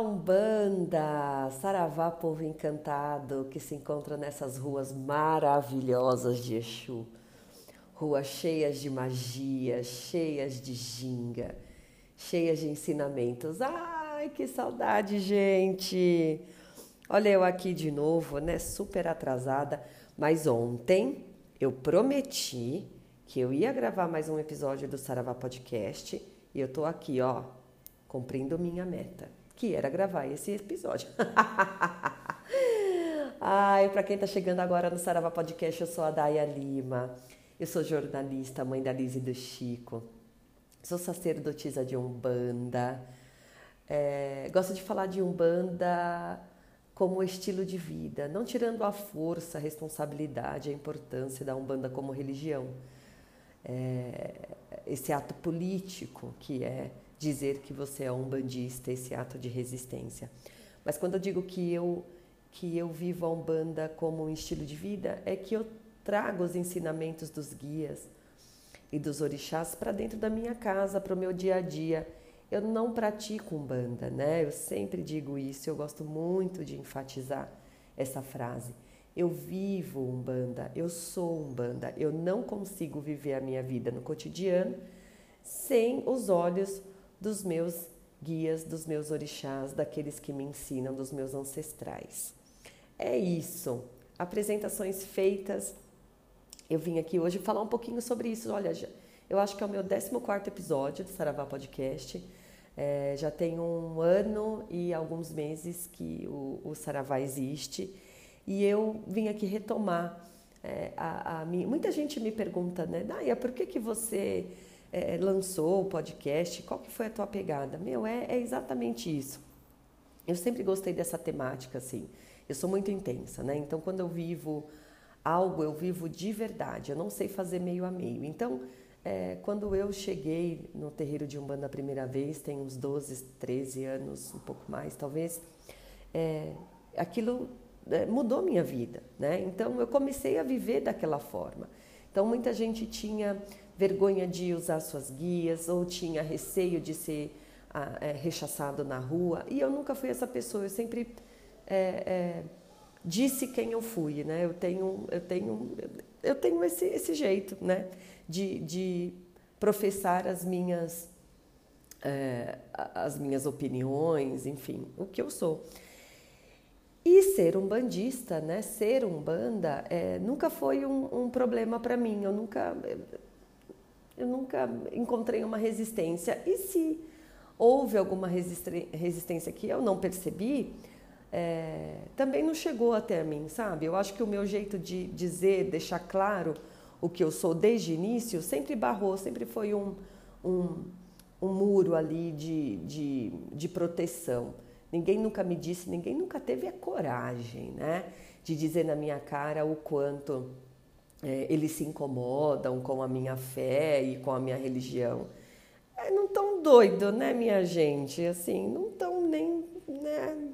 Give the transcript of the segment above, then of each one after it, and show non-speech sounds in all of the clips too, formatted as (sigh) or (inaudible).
Umbanda, Saravá, povo encantado que se encontra nessas ruas maravilhosas de Exu. Ruas cheias de magia, cheias de ginga, cheias de ensinamentos. Ai, que saudade, gente! Olha eu aqui de novo, né? Super atrasada, mas ontem eu prometi que eu ia gravar mais um episódio do Saravá Podcast e eu tô aqui, ó, cumprindo minha meta que era gravar esse episódio. (laughs) Ai, para quem está chegando agora no Sarava Podcast, eu sou a Daya Lima. Eu sou jornalista, mãe da Liz e do Chico. Sou sacerdotisa de Umbanda. É, gosto de falar de Umbanda como estilo de vida, não tirando a força, a responsabilidade, a importância da Umbanda como religião. É, esse ato político que é dizer que você é um bandista, esse ato de resistência. Mas quando eu digo que eu que eu vivo a Umbanda como um estilo de vida, é que eu trago os ensinamentos dos guias e dos orixás para dentro da minha casa, para o meu dia a dia. Eu não pratico Umbanda, né? Eu sempre digo isso, eu gosto muito de enfatizar essa frase. Eu vivo Umbanda, eu sou Umbanda, eu não consigo viver a minha vida no cotidiano sem os olhos dos meus guias, dos meus orixás, daqueles que me ensinam, dos meus ancestrais. É isso. Apresentações feitas. Eu vim aqui hoje falar um pouquinho sobre isso. Olha, eu acho que é o meu 14 episódio do Saravá Podcast. É, já tem um ano e alguns meses que o, o Saravá existe. E eu vim aqui retomar. É, a, a minha... Muita gente me pergunta, né, Daia, por que, que você é, lançou o podcast, qual que foi a tua pegada? Meu, é, é exatamente isso. Eu sempre gostei dessa temática, assim. Eu sou muito intensa, né? Então, quando eu vivo algo, eu vivo de verdade. Eu não sei fazer meio a meio. Então, é, quando eu cheguei no terreiro de Umbanda a primeira vez, tem uns 12, 13 anos, um pouco mais talvez, é, aquilo é, mudou minha vida, né? Então, eu comecei a viver daquela forma. Então, muita gente tinha vergonha de usar suas guias ou tinha receio de ser ah, é, rechaçado na rua. E eu nunca fui essa pessoa, eu sempre é, é, disse quem eu fui, né? Eu tenho, eu tenho, eu tenho esse, esse jeito, né? De, de professar as minhas, é, as minhas opiniões, enfim, o que eu sou. E ser um bandista, né? Ser um banda, é, nunca foi um, um problema para mim. Eu nunca, eu nunca encontrei uma resistência. E se houve alguma resistência que eu não percebi, é, também não chegou até mim, sabe? Eu acho que o meu jeito de dizer, deixar claro o que eu sou desde o início, sempre barrou, sempre foi um, um, um muro ali de, de, de proteção. Ninguém nunca me disse, ninguém nunca teve a coragem, né? De dizer na minha cara o quanto é, eles se incomodam com a minha fé e com a minha religião. É, não tão doido, né, minha gente? Assim, não tão nem, né,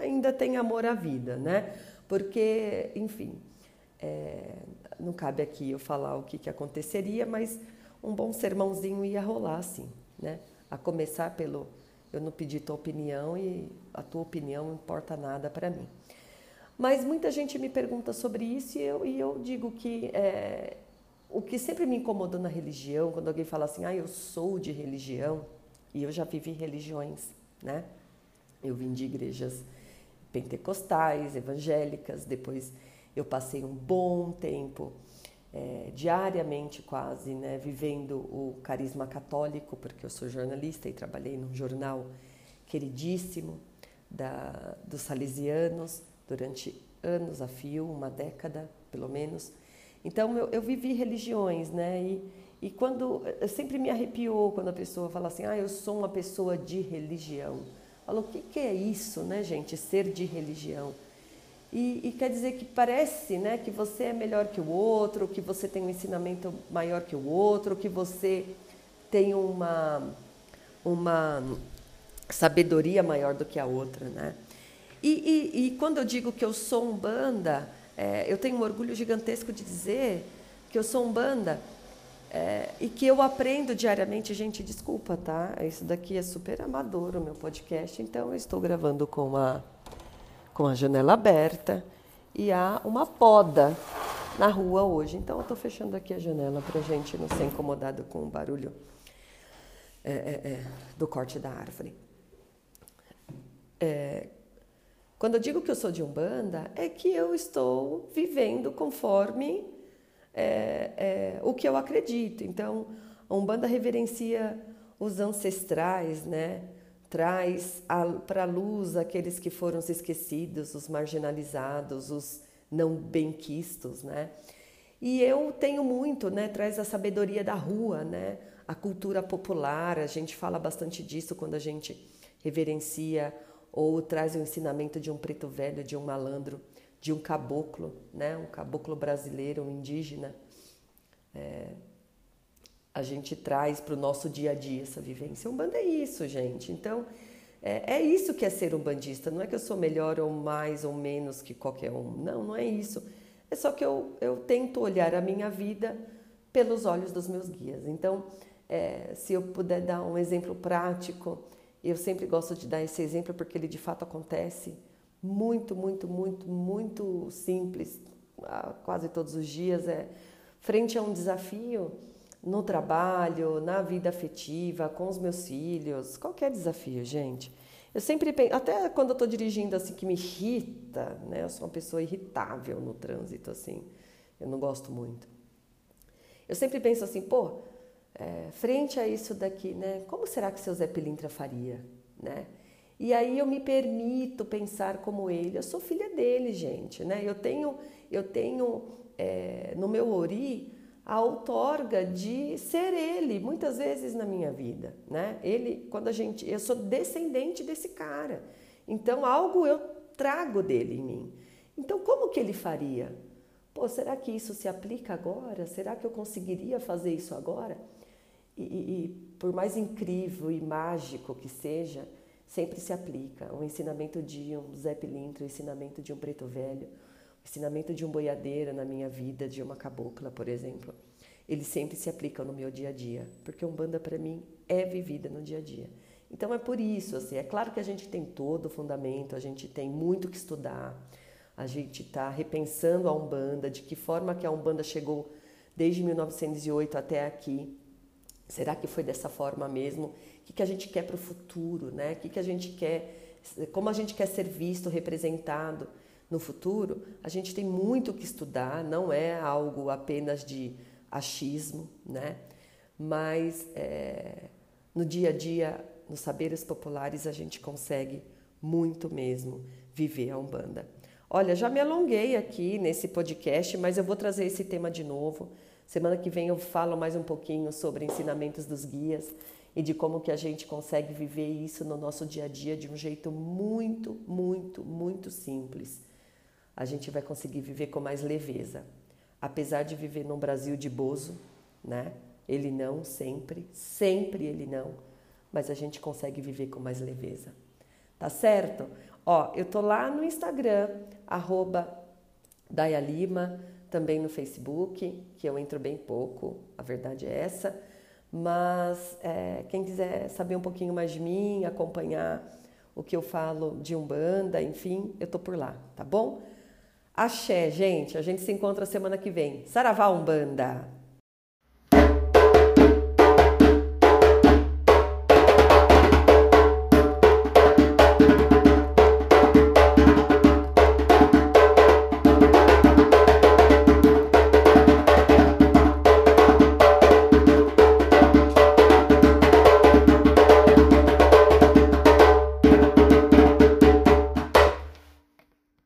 ainda tem amor à vida, né? Porque, enfim, é, não cabe aqui eu falar o que, que aconteceria, mas um bom sermãozinho ia rolar, assim, né? A começar pelo eu não pedi tua opinião e a tua opinião não importa nada para mim. Mas muita gente me pergunta sobre isso e eu, e eu digo que é, o que sempre me incomodou na religião, quando alguém fala assim, ah, eu sou de religião, e eu já vivi religiões, né? Eu vim de igrejas pentecostais, evangélicas, depois eu passei um bom tempo, é, diariamente quase, né, vivendo o carisma católico, porque eu sou jornalista e trabalhei num jornal queridíssimo da, dos salesianos, durante anos a fio, uma década pelo menos. Então eu, eu vivi religiões, né? E, e quando sempre me arrepiou quando a pessoa fala assim, ah, eu sou uma pessoa de religião. Falou, o que, que é isso, né, gente? Ser de religião. E, e, quer dizer que parece né, que você é melhor que o outro, que você tem um ensinamento maior que o outro, que você tem uma, uma sabedoria maior do que a outra, né? E, e, e quando eu digo que eu sou um banda, é, eu tenho um orgulho gigantesco de dizer que eu sou um banda é, e que eu aprendo diariamente. Gente, desculpa, tá? Isso daqui é super amador o meu podcast, então eu estou gravando com a, com a janela aberta e há uma poda na rua hoje. Então eu estou fechando aqui a janela para a gente não ser incomodado com o barulho é, é, é do corte da árvore. Quando eu digo que eu sou de Umbanda, é que eu estou vivendo conforme é, é, o que eu acredito. Então, a Umbanda reverencia os ancestrais, né? traz para a luz aqueles que foram esquecidos, os marginalizados, os não benquistos, né? E eu tenho muito, né? Traz a sabedoria da rua, né? A cultura popular, a gente fala bastante disso quando a gente reverencia ou traz o ensinamento de um preto velho, de um malandro, de um caboclo, né? Um caboclo brasileiro, um indígena. É, a gente traz para o nosso dia a dia essa vivência. Um bando é isso, gente. Então, é, é, isso que é ser um bandista. Não é que eu sou melhor ou mais ou menos que qualquer um. Não, não é isso. É só que eu, eu tento olhar a minha vida pelos olhos dos meus guias. Então, é, se eu puder dar um exemplo prático, eu sempre gosto de dar esse exemplo porque ele de fato acontece muito, muito, muito, muito simples, quase todos os dias. É frente a um desafio no trabalho, na vida afetiva, com os meus filhos, qualquer desafio, gente. Eu sempre penso, até quando eu estou dirigindo assim que me irrita, né? Eu sou uma pessoa irritável no trânsito, assim. Eu não gosto muito. Eu sempre penso assim, pô, é, frente a isso daqui, né? Como será que seu Zé Pilintra faria, né? E aí eu me permito pensar como ele. Eu sou filha dele, gente, né? Eu tenho, eu tenho é, no meu ori a outorga de ser ele muitas vezes na minha vida, né? Ele, quando a gente, eu sou descendente desse cara, então algo eu trago dele em mim. Então como que ele faria? Pô, será que isso se aplica agora? Será que eu conseguiria fazer isso agora? E, e, por mais incrível e mágico que seja, sempre se aplica. O ensinamento de um Zé Pilintra, o ensinamento de um preto velho, ensinamento de um boiadeiro na minha vida, de uma cabocla, por exemplo, eles sempre se aplicam no meu dia a dia, porque Umbanda para mim é vivida no dia a dia. Então é por isso, assim, é claro que a gente tem todo o fundamento, a gente tem muito que estudar, a gente está repensando a Umbanda, de que forma que a Umbanda chegou desde 1908 até aqui. Será que foi dessa forma mesmo? O que, que a gente quer para o futuro, né? O que, que a gente quer, como a gente quer ser visto, representado? no futuro, a gente tem muito que estudar, não é algo apenas de achismo, né? Mas é, no dia a dia, nos saberes populares, a gente consegue muito mesmo viver a Umbanda. Olha, já me alonguei aqui nesse podcast, mas eu vou trazer esse tema de novo. Semana que vem eu falo mais um pouquinho sobre ensinamentos dos guias e de como que a gente consegue viver isso no nosso dia a dia de um jeito muito, muito, muito simples a gente vai conseguir viver com mais leveza. Apesar de viver num Brasil de bozo, né? Ele não sempre, sempre ele não, mas a gente consegue viver com mais leveza. Tá certo? Ó, eu tô lá no Instagram, arroba também no Facebook, que eu entro bem pouco, a verdade é essa. Mas é, quem quiser saber um pouquinho mais de mim, acompanhar o que eu falo de Umbanda, enfim, eu tô por lá, tá bom? Axé, gente. A gente se encontra semana que vem. Saravá Umbanda!